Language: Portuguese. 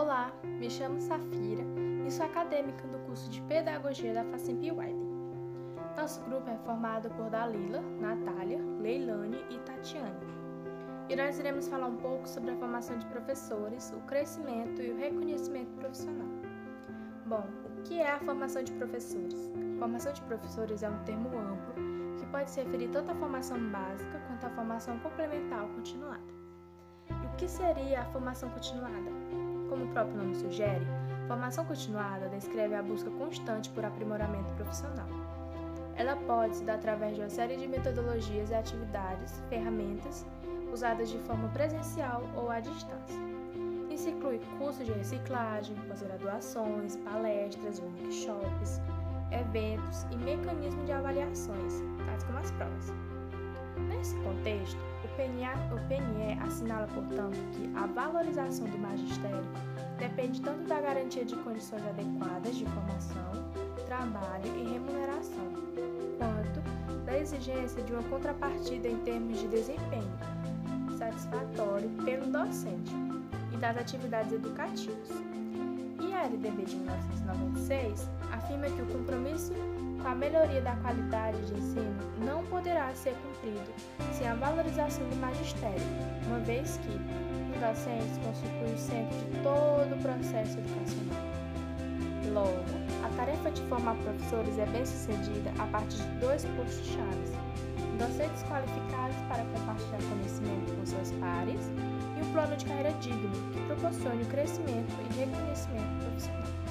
Olá, me chamo Safira e sou acadêmica do curso de Pedagogia da Facimp Widen. Nosso grupo é formado por Dalila, Natália, Leilane e Tatiane. E nós iremos falar um pouco sobre a formação de professores, o crescimento e o reconhecimento profissional. Bom, o que é a formação de professores? Formação de professores é um termo amplo que pode se referir tanto à formação básica quanto à formação complementar ou continuada. E o que seria a formação continuada? Como o próprio nome sugere, formação continuada descreve a busca constante por aprimoramento profissional. Ela pode se dar através de uma série de metodologias e atividades, ferramentas, usadas de forma presencial ou à distância. Isso inclui cursos de reciclagem, pós-graduações, palestras, workshops, eventos e mecanismos de avaliações, tais como as provas. Nesse contexto, o PNE, assinala, portanto, que a valorização do magistério depende tanto da garantia de condições adequadas de formação, trabalho e remuneração, quanto da exigência de uma contrapartida em termos de desempenho satisfatório pelo docente e das atividades educativas. E a LDB de 1996 afirma que o compromisso com a melhoria da qualidade de ensino poderá ser cumprido sem a valorização do magistério, uma vez que os docentes constituem o centro de todo o processo educacional. Logo, a tarefa de formar professores é bem sucedida a partir de dois pontos-chave: docentes qualificados para compartilhar conhecimento com seus pares e um plano de carreira digno que proporcione o crescimento e reconhecimento profissional.